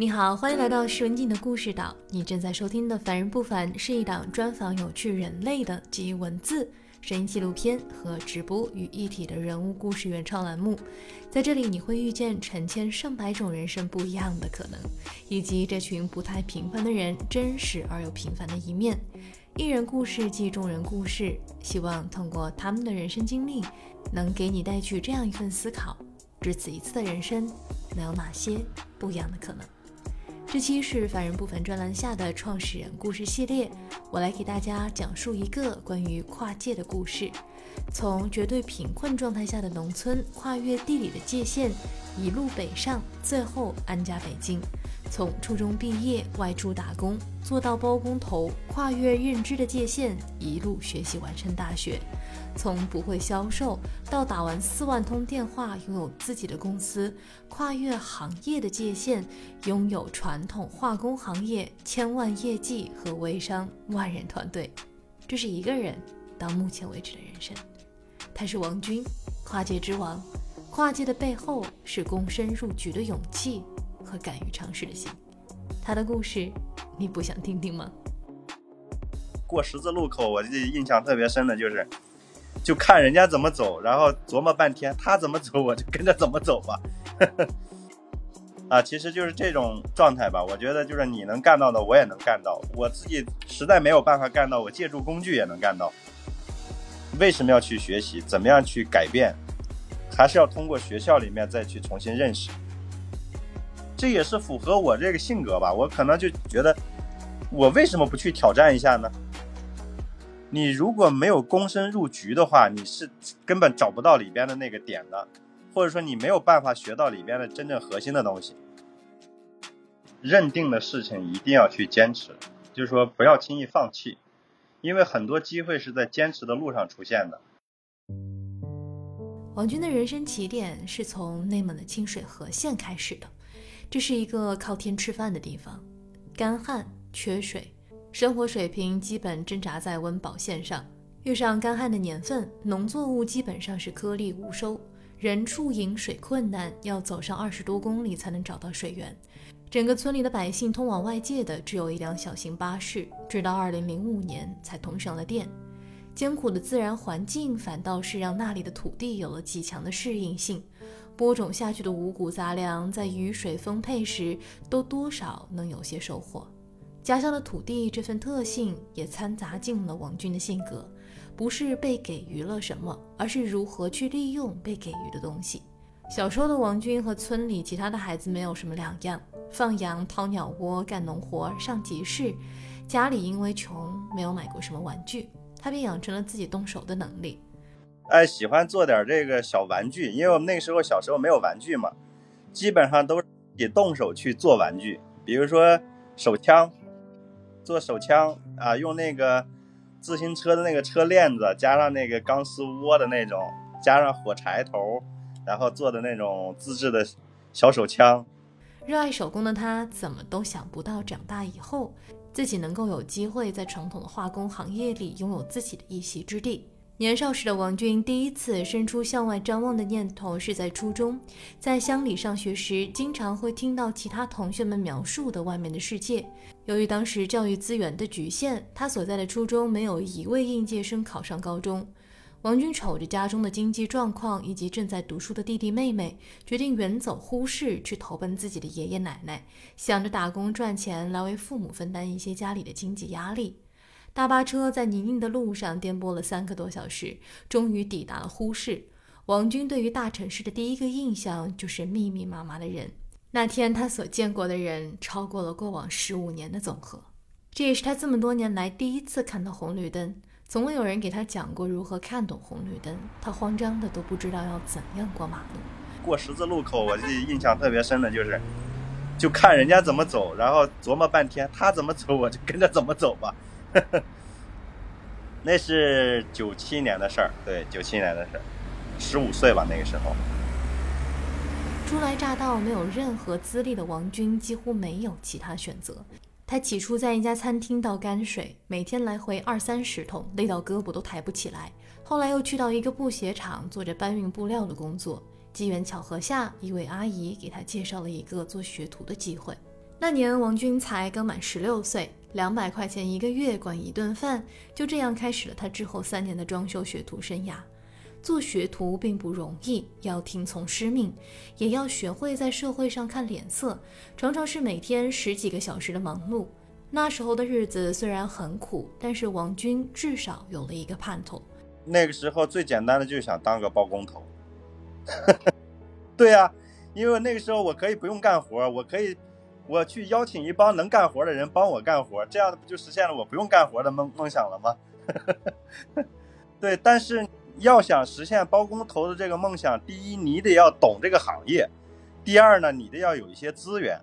你好，欢迎来到施文静的故事岛。你正在收听的《凡人不凡》是一档专访有趣人类的集文字、声音纪录片和直播于一体的人物故事原创栏目。在这里，你会遇见成千上百种人生不一样的可能，以及这群不太平凡的人真实而又平凡的一面。一人故事即众人故事，希望通过他们的人生经历，能给你带去这样一份思考：只此一次的人生，能有哪些不一样的可能？这期是凡人不凡专栏下的创始人故事系列，我来给大家讲述一个关于跨界的故事，从绝对贫困状态下的农村跨越地理的界限，一路北上，最后安家北京。从初中毕业外出打工，做到包工头，跨越认知的界限，一路学习完成大学。从不会销售到打完四万通电话，拥有自己的公司，跨越行业的界限，拥有传统化工行业千万业绩和微商万人团队。这是一个人到目前为止的人生。他是王军，跨界之王。跨界的背后是躬身入局的勇气。和敢于尝试的心，他的故事你不想听听吗？过十字路口，我记印象特别深的就是，就看人家怎么走，然后琢磨半天，他怎么走我就跟着怎么走吧。啊，其实就是这种状态吧。我觉得就是你能干到的，我也能干到。我自己实在没有办法干到，我借助工具也能干到。为什么要去学习？怎么样去改变？还是要通过学校里面再去重新认识。这也是符合我这个性格吧，我可能就觉得，我为什么不去挑战一下呢？你如果没有躬身入局的话，你是根本找不到里边的那个点的，或者说你没有办法学到里边的真正核心的东西。认定的事情一定要去坚持，就是说不要轻易放弃，因为很多机会是在坚持的路上出现的。王军的人生起点是从内蒙的清水河县开始的。这是一个靠天吃饭的地方，干旱缺水，生活水平基本挣扎在温饱线上。遇上干旱的年份，农作物基本上是颗粒无收，人畜饮水困难，要走上二十多公里才能找到水源。整个村里的百姓通往外界的只有一辆小型巴士，直到二零零五年才通上了电。艰苦的自然环境反倒是让那里的土地有了极强的适应性。播种下去的五谷杂粮，在雨水丰沛时，都多少能有些收获。家乡的土地这份特性，也掺杂进了王军的性格，不是被给予了什么，而是如何去利用被给予的东西。小时候的王军和村里其他的孩子没有什么两样，放羊、掏鸟窝、干农活、上集市。家里因为穷，没有买过什么玩具，他便养成了自己动手的能力。哎，喜欢做点这个小玩具，因为我们那时候小时候没有玩具嘛，基本上都是自己动手去做玩具。比如说手枪，做手枪啊，用那个自行车的那个车链子，加上那个钢丝窝的那种，加上火柴头，然后做的那种自制的小手枪。热爱手工的他，怎么都想不到长大以后自己能够有机会在传统的化工行业里拥有自己的一席之地。年少时的王军第一次生出向外张望的念头是在初中，在乡里上学时，经常会听到其他同学们描述的外面的世界。由于当时教育资源的局限，他所在的初中没有一位应届生考上高中。王军瞅着家中的经济状况以及正在读书的弟弟妹妹，决定远走呼市去投奔自己的爷爷奶奶，想着打工赚钱来为父母分担一些家里的经济压力。大巴车在泥泞的路上颠簸了三个多小时，终于抵达了呼市。王军对于大城市的第一个印象就是密密麻麻的人。那天他所见过的人超过了过往十五年的总和，这也是他这么多年来第一次看到红绿灯。从未有人给他讲过如何看懂红绿灯，他慌张的都不知道要怎样过马路。过十字路口，我记印象特别深的就是，就看人家怎么走，然后琢磨半天，他怎么走我就跟着怎么走吧。那是九七年的事儿，对，九七年的事儿，十五岁吧，那个时候。初来乍到、没有任何资历的王军几乎没有其他选择。他起初在一家餐厅倒泔水，每天来回二三十桶，累到胳膊都抬不起来。后来又去到一个布鞋厂，做着搬运布料的工作。机缘巧合下，一位阿姨给他介绍了一个做学徒的机会。那年王军才刚满十六岁，两百块钱一个月管一顿饭，就这样开始了他之后三年的装修学徒生涯。做学徒并不容易，要听从师命，也要学会在社会上看脸色，常常是每天十几个小时的忙碌。那时候的日子虽然很苦，但是王军至少有了一个盼头。那个时候最简单的就是想当个包工头。对呀，因为那个时候我可以不用干活，我可以我去邀请一帮能干活的人帮我干活，这样不就实现了我不用干活的梦梦想了吗？对，但是。要想实现包工头的这个梦想，第一，你得要懂这个行业；第二呢，你得要有一些资源；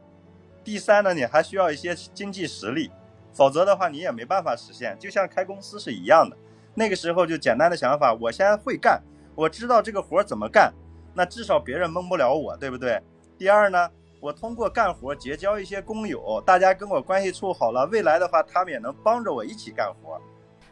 第三呢，你还需要一些经济实力，否则的话你也没办法实现。就像开公司是一样的，那个时候就简单的想法，我先会干，我知道这个活怎么干，那至少别人蒙不了我，对不对？第二呢，我通过干活结交一些工友，大家跟我关系处好了，未来的话他们也能帮着我一起干活。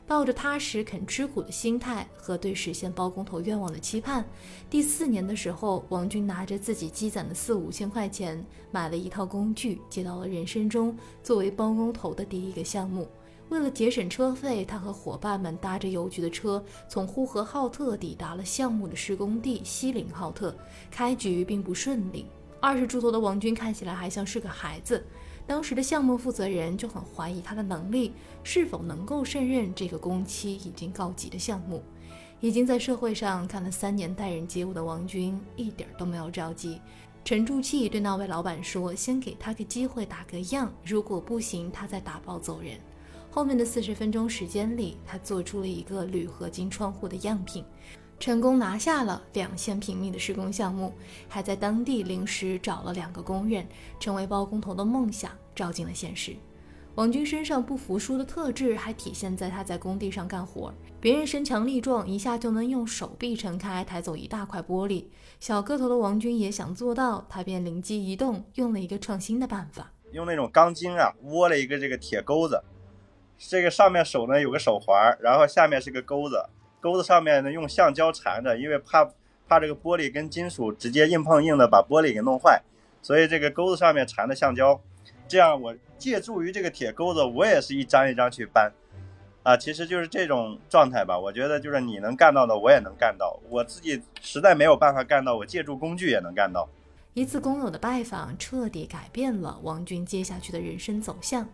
抱着踏实肯吃苦的心态和对实现包工头愿望的期盼，第四年的时候，王军拿着自己积攒的四五千块钱，买了一套工具，接到了人生中作为包工头的第一个项目。为了节省车费，他和伙伴们搭着邮局的车，从呼和浩特抵达了项目的施工地锡林浩特。开局并不顺利，二十出头的王军看起来还像是个孩子。当时的项目负责人就很怀疑他的能力是否能够胜任这个工期已经告急的项目。已经在社会上干了三年待人接物的王军一点都没有着急，沉住气对那位老板说：“先给他个机会打个样，如果不行，他再打包走人。”后面的四十分钟时间里，他做出了一个铝合金窗户的样品。成功拿下了两千平米的施工项目，还在当地临时找了两个工人，成为包工头的梦想照进了现实。王军身上不服输的特质还体现在他在工地上干活，别人身强力壮，一下就能用手臂撑开抬走一大块玻璃。小个头的王军也想做到，他便灵机一动，用了一个创新的办法，用那种钢筋啊窝了一个这个铁钩子，这个上面手呢有个手环，然后下面是个钩子。钩子上面呢用橡胶缠着，因为怕怕这个玻璃跟金属直接硬碰硬的把玻璃给弄坏，所以这个钩子上面缠的橡胶，这样我借助于这个铁钩子，我也是一张一张去搬，啊，其实就是这种状态吧。我觉得就是你能干到的，我也能干到。我自己实在没有办法干到，我借助工具也能干到。一次工友的拜访，彻底改变了王军接下去的人生走向。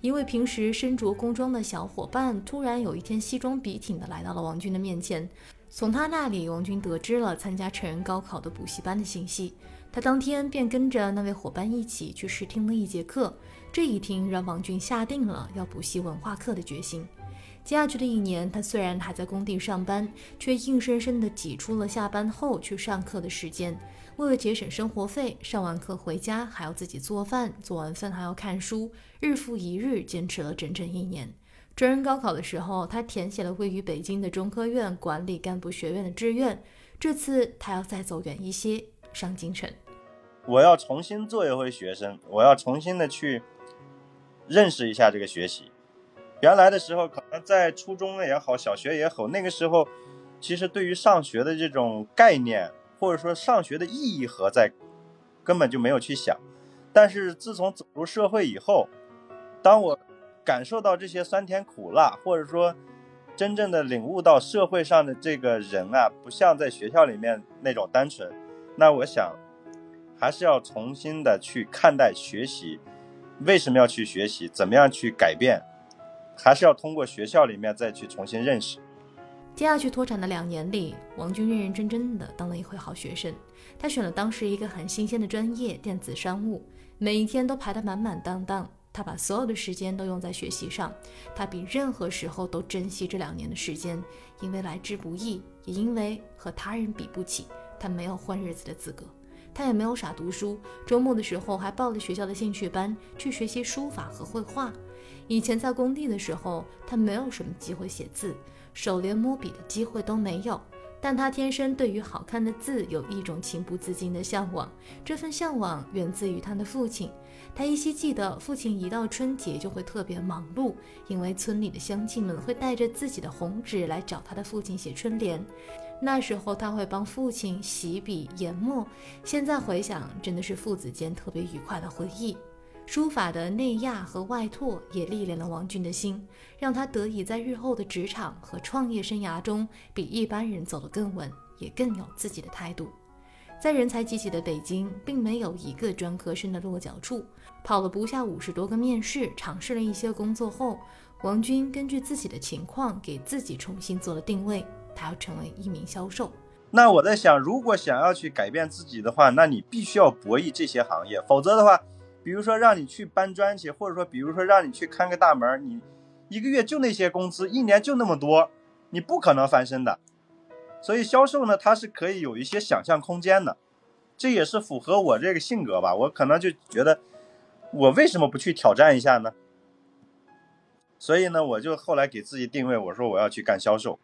一位平时身着工装的小伙伴，突然有一天西装笔挺的来到了王军的面前。从他那里，王军得知了参加成人高考的补习班的信息。他当天便跟着那位伙伴一起去试听了一节课。这一听，让王军下定了要补习文化课的决心。接下去的一年，他虽然还在工地上班，却硬生生地挤出了下班后去上课的时间。为了节省生活费，上完课回家还要自己做饭，做完饭还要看书，日复一日，坚持了整整一年。专人高考的时候，他填写了位于北京的中科院管理干部学院的志愿。这次他要再走远一些，上京城。我要重新做一回学生，我要重新的去认识一下这个学习。原来的时候，可能在初中也好，小学也好，那个时候其实对于上学的这种概念。或者说上学的意义何在，根本就没有去想。但是自从走入社会以后，当我感受到这些酸甜苦辣，或者说真正的领悟到社会上的这个人啊，不像在学校里面那种单纯，那我想还是要重新的去看待学习。为什么要去学习？怎么样去改变？还是要通过学校里面再去重新认识。接下去脱产的两年里，王军认认真真的当了一回好学生。他选了当时一个很新鲜的专业——电子商务，每一天都排得满满当当。他把所有的时间都用在学习上，他比任何时候都珍惜这两年的时间，因为来之不易，也因为和他人比不起，他没有混日子的资格。他也没有傻读书，周末的时候还报了学校的兴趣班去学习书法和绘画。以前在工地的时候，他没有什么机会写字。手连摸笔的机会都没有，但他天生对于好看的字有一种情不自禁的向往。这份向往源自于他的父亲。他依稀记得，父亲一到春节就会特别忙碌，因为村里的乡亲们会带着自己的红纸来找他的父亲写春联。那时候他会帮父亲洗笔研墨。现在回想，真的是父子间特别愉快的回忆。书法的内压和外拓也历练了王军的心，让他得以在日后的职场和创业生涯中比一般人走得更稳，也更有自己的态度。在人才济济的北京，并没有一个专科生的落脚处。跑了不下五十多个面试，尝试了一些工作后，王军根据自己的情况给自己重新做了定位，他要成为一名销售。那我在想，如果想要去改变自己的话，那你必须要博弈这些行业，否则的话。比如说让你去搬砖去，或者说比如说让你去看个大门，你一个月就那些工资，一年就那么多，你不可能翻身的。所以销售呢，它是可以有一些想象空间的，这也是符合我这个性格吧。我可能就觉得，我为什么不去挑战一下呢？所以呢，我就后来给自己定位，我说我要去干销售。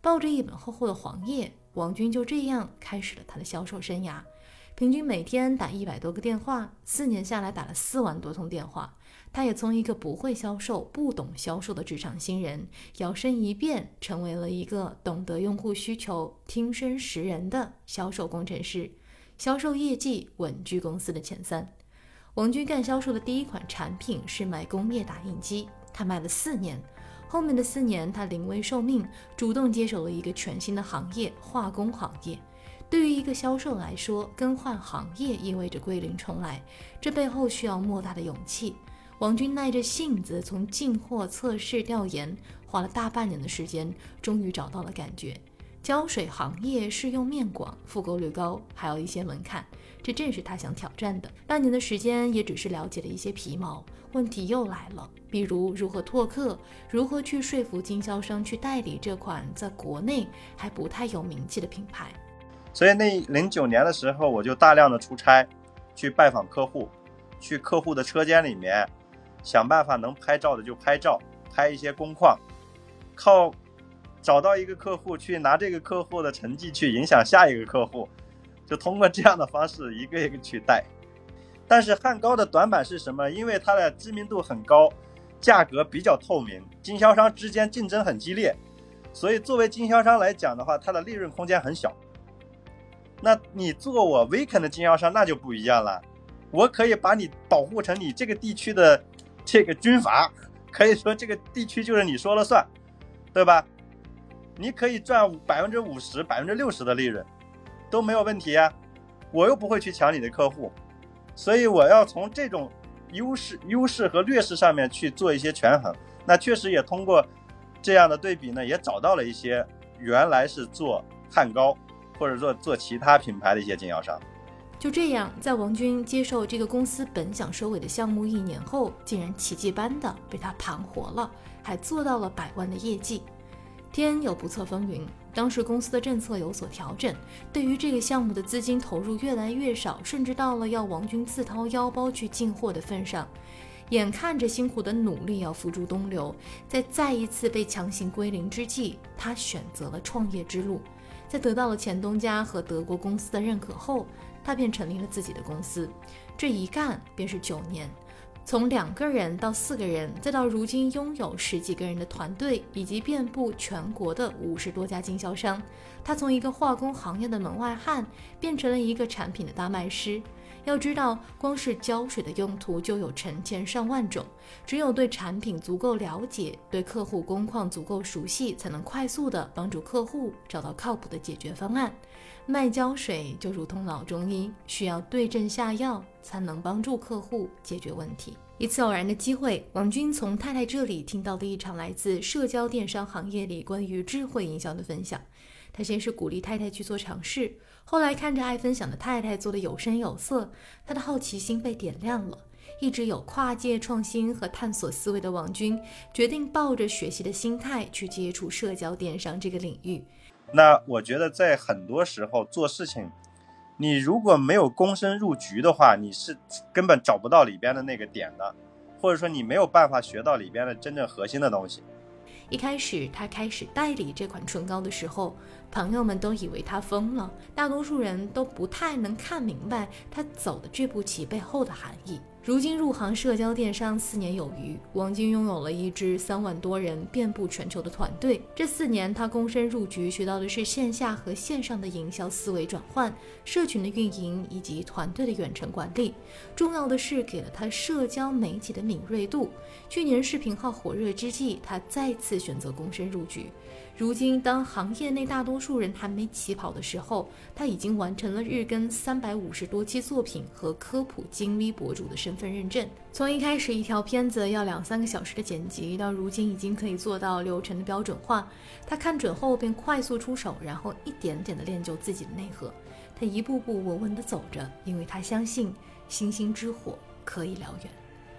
抱着一本厚厚的黄页，王军就这样开始了他的销售生涯。平均每天打一百多个电话，四年下来打了四万多通电话。他也从一个不会销售、不懂销售的职场新人，摇身一变成为了一个懂得用户需求、听声识人的销售工程师，销售业绩稳居公司的前三。王军干销售的第一款产品是卖工业打印机，他卖了四年。后面的四年，他临危受命，主动接手了一个全新的行业——化工行业。对于一个销售来说，更换行业意味着归零重来，这背后需要莫大的勇气。王军耐着性子从进货、测试、调研，花了大半年的时间，终于找到了感觉。胶水行业适用面广，复购率高，还有一些门槛，这正是他想挑战的。半年的时间也只是了解了一些皮毛，问题又来了，比如如何拓客，如何去说服经销商去代理这款在国内还不太有名气的品牌。所以那零九年的时候，我就大量的出差，去拜访客户，去客户的车间里面，想办法能拍照的就拍照，拍一些工况，靠找到一个客户去拿这个客户的成绩去影响下一个客户，就通过这样的方式一个一个去带。但是汉高的短板是什么？因为它的知名度很高，价格比较透明，经销商之间竞争很激烈，所以作为经销商来讲的话，它的利润空间很小。那你做我威肯的经销商那就不一样了，我可以把你保护成你这个地区的这个军阀，可以说这个地区就是你说了算，对吧？你可以赚百分之五十、百分之六十的利润，都没有问题啊。我又不会去抢你的客户，所以我要从这种优势、优势和劣势上面去做一些权衡。那确实也通过这样的对比呢，也找到了一些原来是做汉高。或者做做其他品牌的一些经销商，就这样，在王军接受这个公司本想收尾的项目一年后，竟然奇迹般的被他盘活了，还做到了百万的业绩。天有不测风云，当时公司的政策有所调整，对于这个项目的资金投入越来越少，甚至到了要王军自掏腰包去进货的份上。眼看着辛苦的努力要付诸东流，在再一次被强行归零之际，他选择了创业之路。在得到了前东家和德国公司的认可后，他便成立了自己的公司。这一干便是九年，从两个人到四个人，再到如今拥有十几个人的团队，以及遍布全国的五十多家经销商。他从一个化工行业的门外汉，变成了一个产品的大卖师。要知道，光是胶水的用途就有成千上万种，只有对产品足够了解，对客户工况足够熟悉，才能快速的帮助客户找到靠谱的解决方案。卖胶水就如同老中医，需要对症下药，才能帮助客户解决问题。一次偶然的机会，王军从太太这里听到了一场来自社交电商行业里关于智慧营销的分享。他先是鼓励太太去做尝试，后来看着爱分享的太太做的有声有色，他的好奇心被点亮了。一直有跨界创新和探索思维的王军，决定抱着学习的心态去接触社交电商这个领域。那我觉得在很多时候做事情，你如果没有躬身入局的话，你是根本找不到里边的那个点的，或者说你没有办法学到里边的真正核心的东西。一开始他开始代理这款唇膏的时候，朋友们都以为他疯了，大多数人都不太能看明白他走的这步棋背后的含义。如今入行社交电商四年有余，王晶拥有了一支三万多人、遍布全球的团队。这四年，他躬身入局，学到的是线下和线上的营销思维转换、社群的运营以及团队的远程管理。重要的是，给了他社交媒体的敏锐度。去年视频号火热之际，他再次选择躬身入局。如今，当行业内大多数人还没起跑的时候，他已经完成了日更三百五十多期作品和科普精 V 博主的身份认证。从一开始一条片子要两三个小时的剪辑，到如今已经可以做到流程的标准化。他看准后便快速出手，然后一点点的练就自己的内核。他一步步稳稳地走着，因为他相信星星之火可以燎原。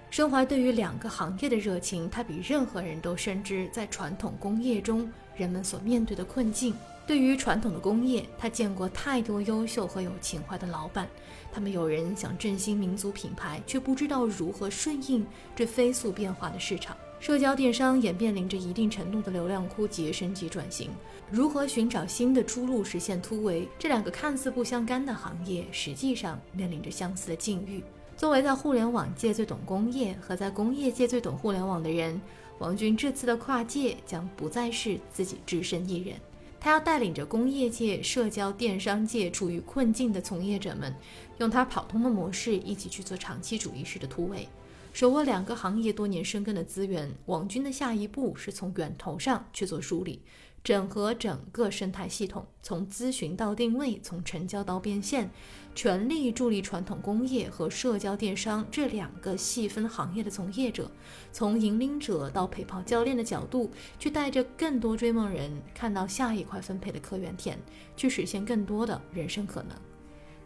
身怀对于两个行业的热情，他比任何人都深知在传统工业中人们所面对的困境。对于传统的工业，他见过太多优秀和有情怀的老板，他们有人想振兴民族品牌，却不知道如何顺应这飞速变化的市场。社交电商也面临着一定程度的流量枯竭升级转型，如何寻找新的出路，实现突围？这两个看似不相干的行业，实际上面临着相似的境遇。作为在互联网界最懂工业和在工业界最懂互联网的人，王军这次的跨界将不再是自己只身一人，他要带领着工业界、社交电商界处于困境的从业者们，用他跑通的模式一起去做长期主义式的突围。手握两个行业多年深耕的资源，王军的下一步是从源头上去做梳理。整合整个生态系统，从咨询到定位，从成交到变现，全力助力传统工业和社交电商这两个细分行业的从业者，从引领者到陪跑教练的角度，去带着更多追梦人看到下一块分配的客源田，去实现更多的人生可能。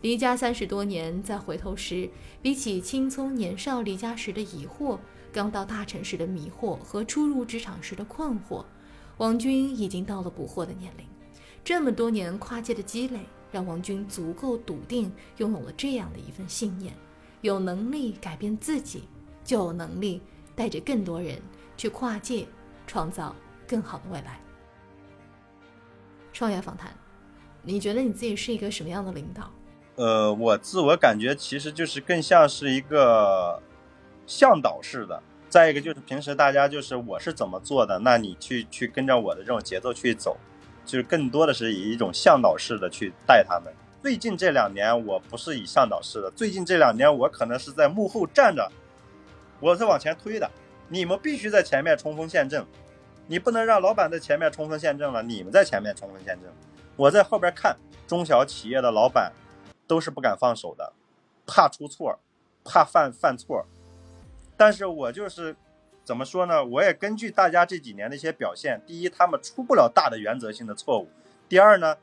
离家三十多年，再回头时，比起青葱年少离家时的疑惑，刚到大城市的迷惑和初入职场时的困惑。王军已经到了捕获的年龄，这么多年跨界的积累，让王军足够笃定，拥有了这样的一份信念：有能力改变自己，就有能力带着更多人去跨界，创造更好的未来。创业访谈，你觉得你自己是一个什么样的领导？呃，我自我感觉其实就是更像是一个向导式的。再一个就是平时大家就是我是怎么做的，那你去去跟着我的这种节奏去走，就是更多的是以一种向导式的去带他们。最近这两年我不是以向导式的，最近这两年我可能是在幕后站着，我是往前推的。你们必须在前面冲锋陷阵，你不能让老板在前面冲锋陷阵了，你们在前面冲锋陷阵，我在后边看。中小企业的老板都是不敢放手的，怕出错，怕犯犯错。但是我就是怎么说呢？我也根据大家这几年的一些表现，第一，他们出不了大的原则性的错误；第二呢，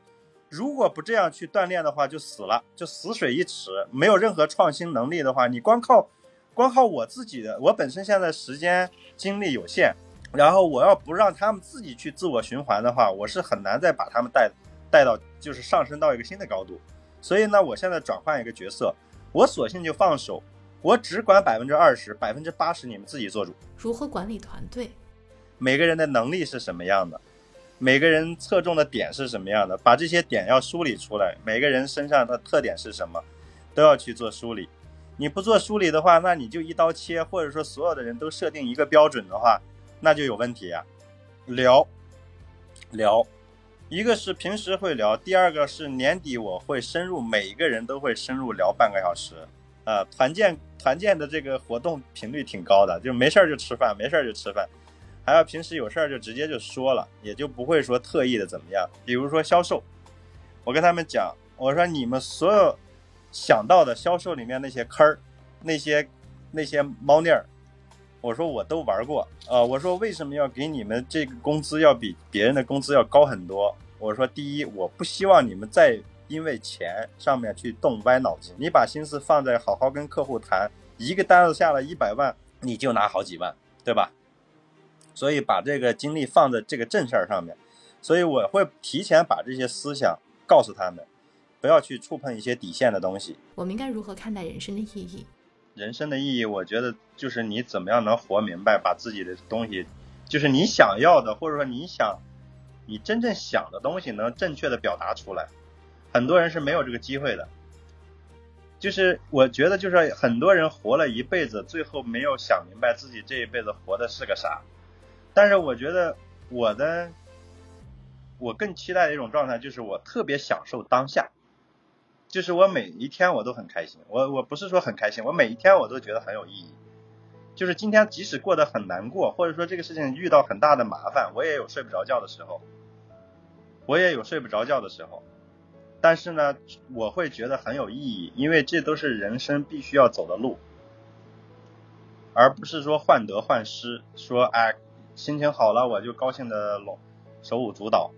如果不这样去锻炼的话，就死了，就死水一池，没有任何创新能力的话，你光靠光靠我自己的，我本身现在时间精力有限，然后我要不让他们自己去自我循环的话，我是很难再把他们带带到就是上升到一个新的高度。所以呢，我现在转换一个角色，我索性就放手。我只管百分之二十，百分之八十你们自己做主。如何管理团队？每个人的能力是什么样的？每个人侧重的点是什么样的？把这些点要梳理出来。每个人身上的特点是什么？都要去做梳理。你不做梳理的话，那你就一刀切，或者说所有的人都设定一个标准的话，那就有问题呀。聊，聊，一个是平时会聊，第二个是年底我会深入，每一个人都会深入聊半个小时。呃，团建团建的这个活动频率挺高的，就没事儿就吃饭，没事儿就吃饭，还要平时有事儿就直接就说了，也就不会说特意的怎么样。比如说销售，我跟他们讲，我说你们所有想到的销售里面那些坑儿，那些那些猫腻儿，我说我都玩过啊。我说为什么要给你们这个工资要比别人的工资要高很多？我说第一，我不希望你们再。因为钱上面去动歪脑筋，你把心思放在好好跟客户谈，一个单子下了一百万，你就拿好几万，对吧？所以把这个精力放在这个正事儿上面。所以我会提前把这些思想告诉他们，不要去触碰一些底线的东西。我们应该如何看待人生的意义？人生的意义，我觉得就是你怎么样能活明白，把自己的东西，就是你想要的，或者说你想。你真正想的东西能正确的表达出来。很多人是没有这个机会的。就是我觉得，就是很多人活了一辈子，最后没有想明白自己这一辈子活的是个啥。但是我觉得我的，我更期待的一种状态，就是我特别享受当下，就是我每一天我都很开心。我我不是说很开心，我每一天我都觉得很有意义。就是今天即使过得很难过，或者说这个事情遇到很大的麻烦，我也有睡不着觉的时候，我也有睡不着觉的时候。但是呢，我会觉得很有意义，因为这都是人生必须要走的路，而不是说患得患失，说哎，心情好了我就高兴的拢手舞足蹈，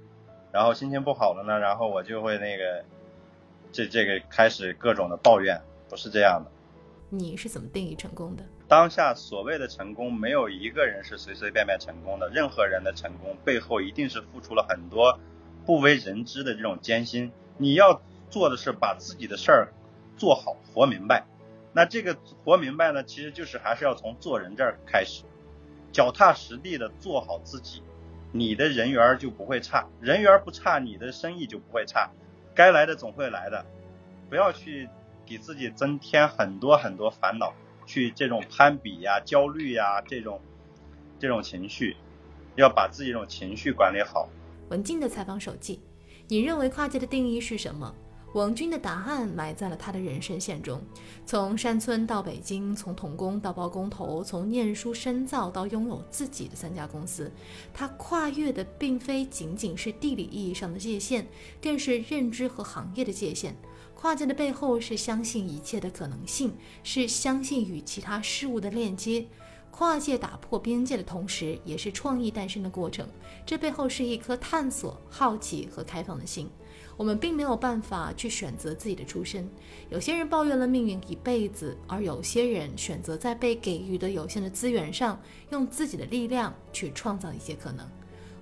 然后心情不好了呢，然后我就会那个这这个开始各种的抱怨，不是这样的。你是怎么定义成功的？当下所谓的成功，没有一个人是随随便便成功的，任何人的成功背后一定是付出了很多不为人知的这种艰辛。你要做的是把自己的事儿做好、活明白。那这个活明白呢，其实就是还是要从做人这儿开始，脚踏实地的做好自己，你的人缘就不会差，人缘不差，你的生意就不会差。该来的总会来的，不要去给自己增添很多很多烦恼，去这种攀比呀、焦虑呀这种这种情绪，要把自己这种情绪管理好。文静的采访手记。你认为跨界的定义是什么？王军的答案埋在了他的人生线中。从山村到北京，从童工到包工头，从念书深造到拥有自己的三家公司，他跨越的并非仅仅是地理意义上的界限，更是认知和行业的界限。跨界的背后是相信一切的可能性，是相信与其他事物的链接。跨界打破边界的同时，也是创意诞生的过程。这背后是一颗探索、好奇和开放的心。我们并没有办法去选择自己的出身。有些人抱怨了命运一辈子，而有些人选择在被给予的有限的资源上，用自己的力量去创造一些可能。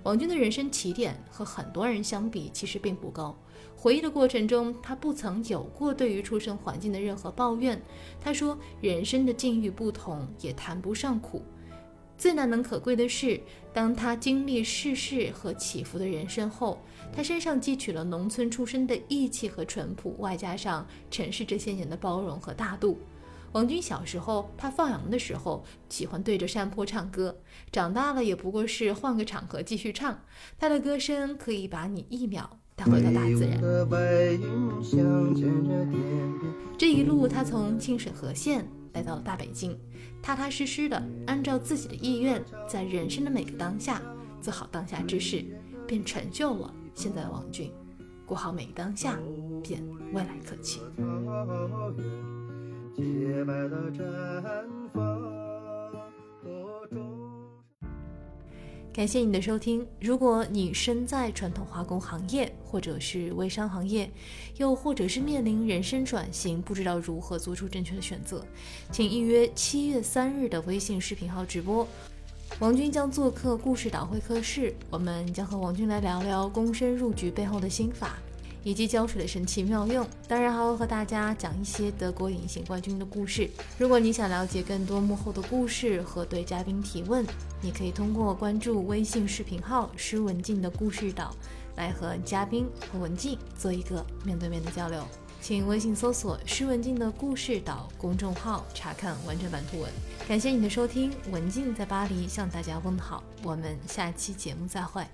王军的人生起点和很多人相比，其实并不高。回忆的过程中，他不曾有过对于出生环境的任何抱怨。他说：“人生的境遇不同，也谈不上苦。最难能可贵的是，当他经历世事和起伏的人生后，他身上汲取了农村出身的义气和淳朴，外加上城市这些年的包容和大度。”王军小时候，他放羊的时候喜欢对着山坡唱歌，长大了也不过是换个场合继续唱。他的歌声可以把你一秒。他回到大自然。这一路，他从清水河县来到了大北京，踏踏实实的按照自己的意愿，在人生的每个当下做好当下之事，便成就了现在的王俊。过好每个当下，便未来可期。感谢你的收听。如果你身在传统化工行业，或者是微商行业，又或者是面临人生转型，不知道如何做出正确的选择，请预约七月三日的微信视频号直播。王军将做客故事导会客室，我们将和王军来聊聊躬身入局背后的心法。以及胶水的神奇妙用，当然还会和大家讲一些德国隐形冠军的故事。如果你想了解更多幕后的故事和对嘉宾提问，你可以通过关注微信视频号“施文静的故事岛”来和嘉宾和文静做一个面对面的交流。请微信搜索“施文静的故事岛”公众号查看完整版图文。感谢你的收听，文静在巴黎向大家问好，我们下期节目再会。